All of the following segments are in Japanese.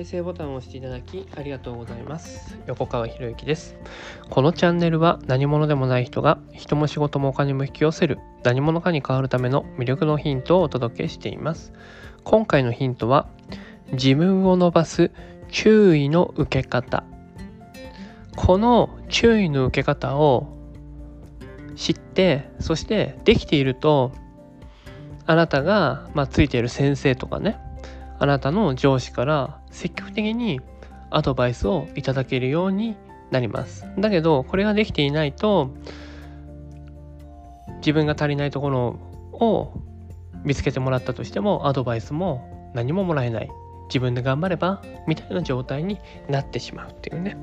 再生ボタンを押していただきありがとうございます。横川博之です。このチャンネルは何者でもない人が人も仕事もお金も引き寄せる何者かに変わるための魅力のヒントをお届けしています。今回のヒントは自分を伸ばす注意の受け方。この注意の受け方を知ってそしてできているとあなたが、まあ、ついている先生とかねあなたの上司から積的にアドバイスをいただけるようになります。だけどこれができていないと自分が足りないところを見つけてもらったとしてもアドバイスも何ももらえない。自分で頑張ればみたいな状態になってしまうっていうね。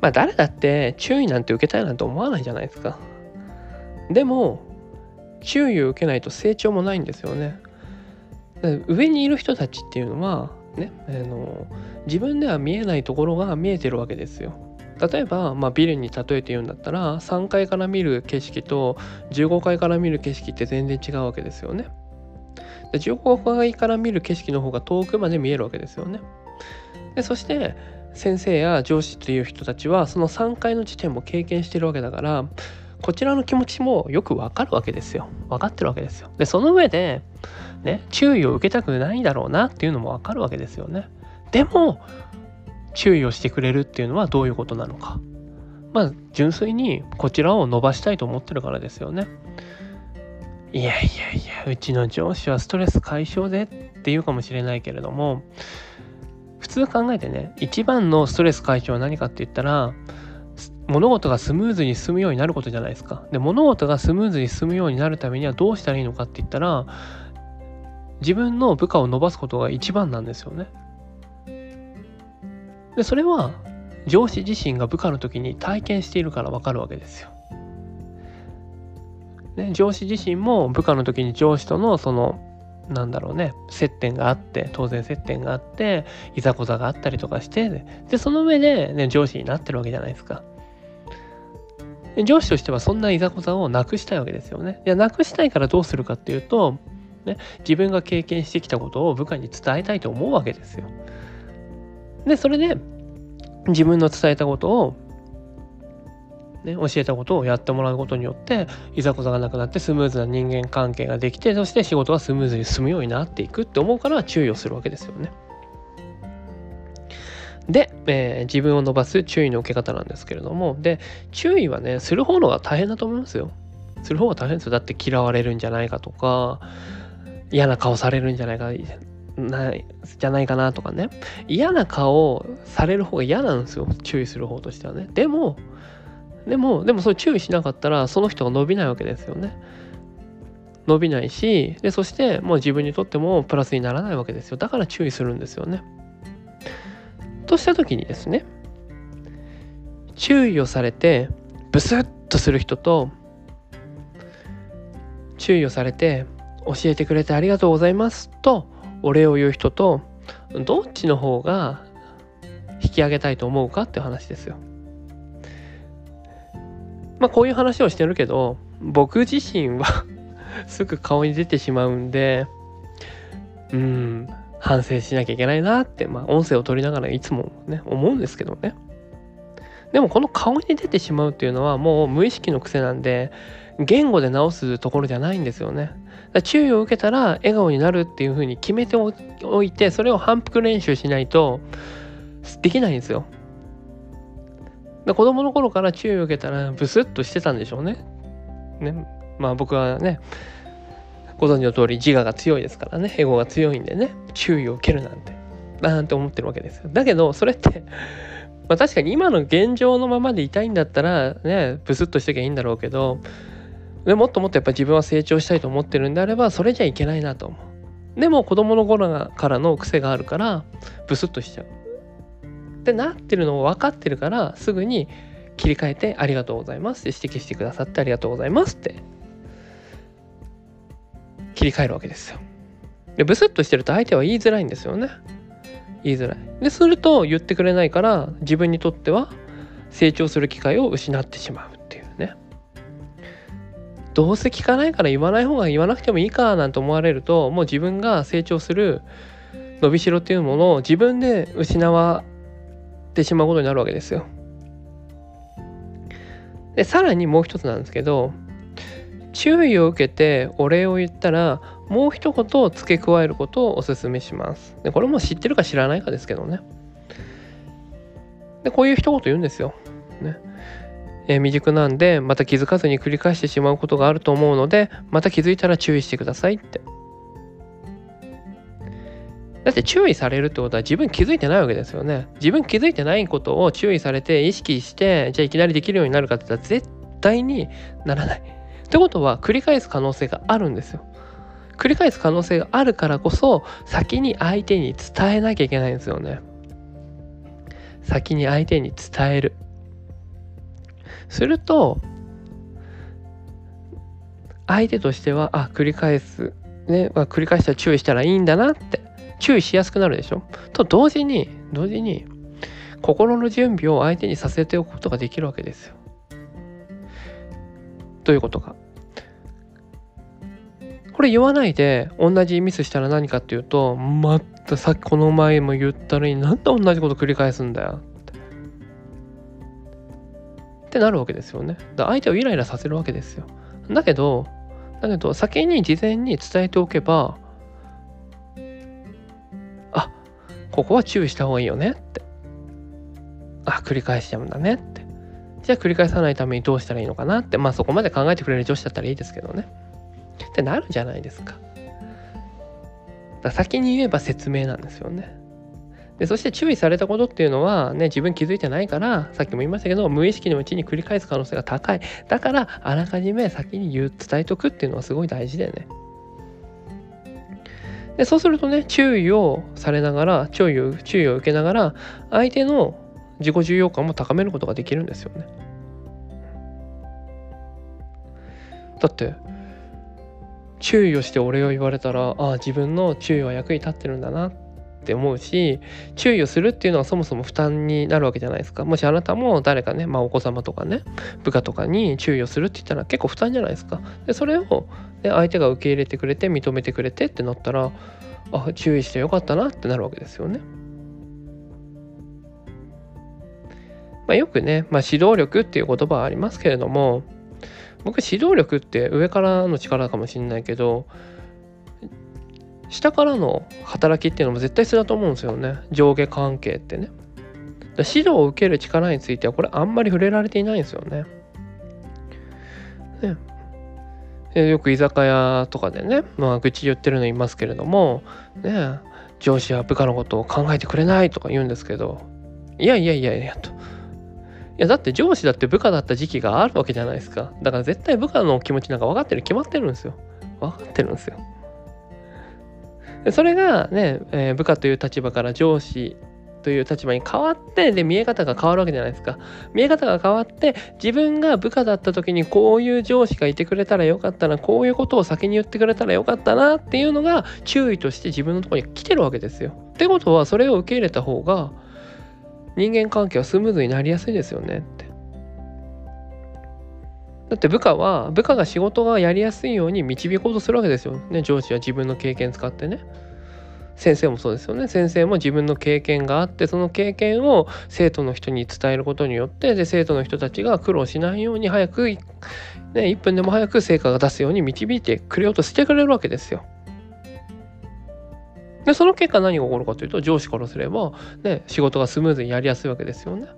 まあ誰だって注意なんて受けたいなんて思わないじゃないですか。でも注意を受けないと成長もないんですよね。上にいる人たちっていうのはねあの自分では見えないところが見えてるわけですよ。例えば、まあ、ビルに例えて言うんだったら3階から見る景色と15階から見る景色って全然違うわけですよね。で15階から見る景色の方が遠くまで見えるわけですよね。でそして先生や上司という人たちはその3階の地点も経験してるわけだからこちらの気持ちもよくわかるわけですよ。分かってるわけですよ。でその上でね、注意を受けたくないだろうなっていうのもわかるわけですよね。でも注意をしてくれるっていうのはどういうことなのか。まあ純粋にこちらを伸ばしたいと思ってるからですよね。いやいやいやうちの上司はストレス解消でっていうかもしれないけれども普通考えてね一番のストレス解消は何かって言ったら物事がスムーズに進むようになることじゃないですか。で物事がスムーズに進むようになるためにはどうしたらいいのかって言ったら自分の部下を伸ばすことが一番なんですよね。でそれは上司自身が部下の時に体験しているから分かるわけですよ。ね、上司自身も部下の時に上司とのそのなんだろうね接点があって当然接点があっていざこざがあったりとかしてでその上で、ね、上司になってるわけじゃないですか。上司としてはそんないざこざをなくしたいわけですよね。いやなくしたいからどうするかっていうとね、自分が経験してきたことを部下に伝えたいと思うわけですよ。でそれで自分の伝えたことを、ね、教えたことをやってもらうことによっていざこざがなくなってスムーズな人間関係ができてそして仕事がスムーズに進むようになっていくって思うから注意をするわけですよね。で、えー、自分を伸ばす注意の受け方なんですけれどもで注意はねする方のが大変だと思いますよ。する方が大変ですよ。だって嫌われるんじゃないかとか嫌な顔されるんじゃないかないじゃないかなとかね。嫌な顔される方が嫌なんですよ。注意する方としてはね。でもでもでもそれ注意しなかったらその人が伸びないわけですよね。伸びないしでそしてもう自分にとってもプラスにならないわけですよ。だから注意するんですよね。とした時にですね注意をされてブスッとする人と注意をされて教えてくれてありがとうございますとお礼を言う人とどっちの方が引き上げたいと思うかって話ですよ。まあこういう話をしてるけど僕自身は すぐ顔に出てしまうんでうん反省しなきゃいけないなってまあ音声を取りながらいつもね思うんですけどね。でもこの顔に出てしまうっていうのはもう無意識の癖なんで言語で直すところじゃないんですよね。注意を受けたら笑顔になるっていうふうに決めておいてそれを反復練習しないとできないんですよ。子供の頃から注意を受けたらブスッとしてたんでしょうね。ねまあ僕はねご存知の通り自我が強いですからね。エゴが強いんでね。注意を受けるなんて。なんて思ってるわけですよ。だけどそれって まあ確かに今の現状のままでいたいんだったらねブスッとしてきゃいいんだろうけどでもっともっとやっぱ自分は成長したいと思ってるんであればそれじゃいけないなと思う。でも子供の頃からの癖があるからブスッとしちゃう。ってなってるのを分かってるからすぐに切り替えてありがとうございますって指摘してくださってありがとうございますって切り替えるわけですよ。でブスッとしてると相手は言いづらいんですよね。言いづらい。ですると言ってくれないから自分にとっては成長する機会を失ってしまうっていうね。どうせ聞かないから言わない方が言わなくてもいいかなんて思われるともう自分が成長する伸びしろっていうものを自分で失わってしまうことになるわけですよ。でさらにもう一つなんですけど注意を受けてお礼を言ったらもう一言付け加えることをお勧めします。でこれも知ってるか知らないかですけどね。でこういう一言言うんですよ。ねえー、未熟なんでまた気づかずに繰り返してしまうことがあると思うのでまた気づいたら注意してくださいって。だって注意されるってことは自分気づいてないわけですよね。自分気づいてないことを注意されて意識してじゃあいきなりできるようになるかって言ったら絶対にならない。ってことは繰り返す可能性があるんですよ。繰り返す可能性があるからこそ先に相手に伝えなきゃいけないんですよね。先に相手に伝える。すると相手としてはあ繰り返すね、まあ、繰り返したら注意したらいいんだなって注意しやすくなるでしょと同時に同時に心の準備を相手にさせておくことができるわけですよ。どういうことか。これ言わないで同じミスしたら何かっていうとまたさっきこの前も言ったのになんで同じこと繰り返すんだよってってなるわけですよね。だ相手をイライラさせるわけですよ。だけどだけど先に事前に伝えておけばあここは注意した方がいいよねって。あ、繰り返しちゃうんだねって。じゃあ繰り返さないためにどうしたらいいのかなって、まあそこまで考えてくれる女子だったらいいですけどね。ってなるじゃないですか。だ先に言えば説明なんですよね。でそして注意されたことっていうのはね自分気づいてないからさっきも言いましたけど無意識のうちに繰り返す可能性が高いだからあらかじめ先に言う伝えとくっていうのはすごい大事だよね。でそうするとね注意をされながら注意を注意を受けながら相手の自己重要感も高めることができるんですよね。だって注意をしてお礼を言われたらああ自分の注意は役に立ってるんだなって思うし注意をするっていうのはそもそも負担になるわけじゃないですかもしあなたも誰かね、まあ、お子様とかね部下とかに注意をするって言ったら結構負担じゃないですかでそれをで相手が受け入れてくれて認めてくれてってなったらあ注意してよかったなってなるわけですよね。まあ、よくね、まあ、指導力っていう言葉はありますけれども僕指導力って上からの力かもしれないけど下からの働きっていうのも絶対必要だと思うんですよね上下関係ってね。指導を受ける力についてはこれあんまり触れられていないんですよね。ねよく居酒屋とかでね、まあ、愚痴言ってるのいますけれども、ね、上司は部下のことを考えてくれないとか言うんですけど、いやいやいやいやと。や、だって上司だって部下だった時期があるわけじゃないですか。だから絶対部下の気持ちなんか分かってる決まってるんですよ。分かってるんですよ。それがね、えー、部下という立場から上司という立場に変わってで見え方が変わるわけじゃないですか見え方が変わって自分が部下だった時にこういう上司がいてくれたらよかったなこういうことを先に言ってくれたらよかったなっていうのが注意として自分のとこに来てるわけですよ。ってことはそれを受け入れた方が人間関係はスムーズになりやすいですよねって。だって部下は部下が仕事がやりやすいように導こうとするわけですよね上司は自分の経験使ってね。先生もそうですよね先生も自分の経験があってその経験を生徒の人に伝えることによってで生徒の人たちが苦労しないように早く、ね、1分でも早く成果が出すように導いてくれようとしてくれるわけですよ。でその結果何が起こるかというと上司からすれば、ね、仕事がスムーズにやりやすいわけですよね。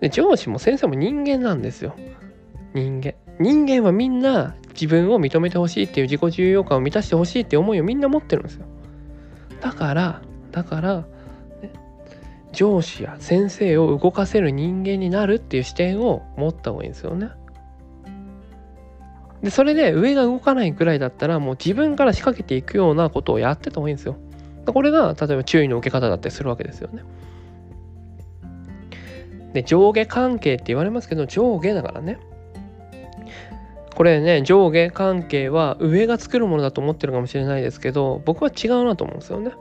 で上司も先生も人間なんですよ。人間。人間はみんな自分を認めてほしいっていう自己重要感を満たしてほしいっていう思いをみんな持ってるんですよ。だからだから、ね、上司や先生を動かせる人間になるっていう視点を持った方がいいんですよね。でそれで上が動かないくらいだったらもう自分から仕掛けていくようなことをやってた方がいいんですよ。これが例えば注意の受け方だったりするわけですよね。で上下関係って言われますけど上下だからねこれね上下関係は上が作るものだと思ってるかもしれないですけど僕は違うなと思うんですよね。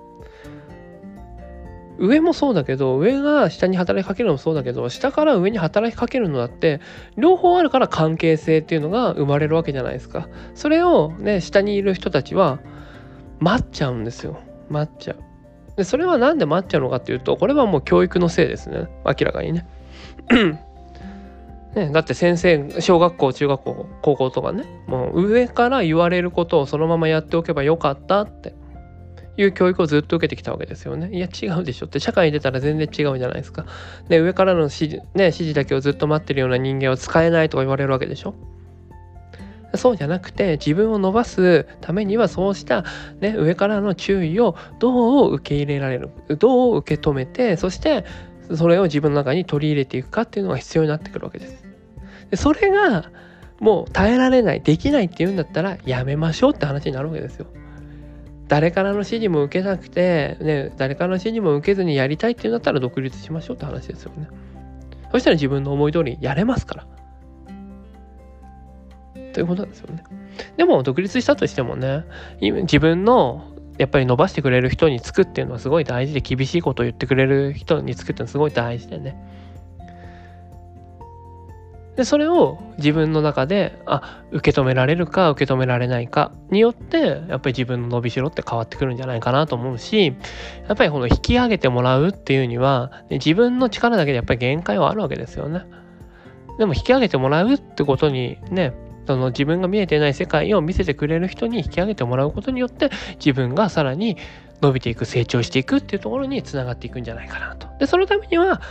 上もそうだけど上が下に働きかけるのもそうだけど下から上に働きかけるのだって両方あるから関係性っていうのが生まれるわけじゃないですか。それをね下にいる人たちは待っちゃうんですよ。待っちゃう。でそれは何で待っちゃうのかっていうとこれはもう教育のせいですね。明らかにね。ね、だって先生小学校中学校高校とかねもう上から言われることをそのままやっておけばよかったって。いう教育をずっと受けてきたわけですよね。いや違うでしょって社会に出たら全然違うじゃないですか。で上からの指示,、ね、指示だけをずっと待ってるような人間は使えないとか言われるわけでしょ。そうじゃなくて自分を伸ばすためにはそうした、ね、上からの注意をどう受け入れられるどう受け止めてそしてそれを自分の中に取り入れていくかっていうのが必要になってくるわけです。でそれがもう耐えられないできないっていうんだったらやめましょうって話になるわけですよ。誰からの指示も受けなくて、ね、誰からの指示も受けずにやりたいっていうんだったら独立しましょうって話ですよね。そしたら自分の思い通りやれますから。ということなんですよね。でも独立したとしてもね、自分のやっぱり伸ばしてくれる人につくっていうのはすごい大事で厳しいことを言ってくれる人につくっていうのはすごい大事でね。でそれを自分の中であ受け止められるか受け止められないかによってやっぱり自分の伸びしろって変わってくるんじゃないかなと思うしやっぱりこの引き上げてもらうっていうには自分の力だけでやっぱり限界はあるわけですよね。でも引き上げてもらうってことにねその自分が見えてない世界を見せてくれる人に引き上げてもらうことによって自分がさらに伸びていく成長していくっていうところにつながっていくんじゃないかなと。でそのためには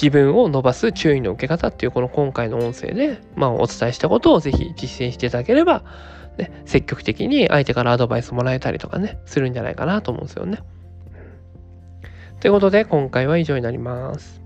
自分を伸ばす注意の受け方っていうこの今回の音声で、まあ、お伝えしたことをぜひ実践していただければ、ね、積極的に相手からアドバイスもらえたりとかねするんじゃないかなと思うんですよね。ということで今回は以上になります。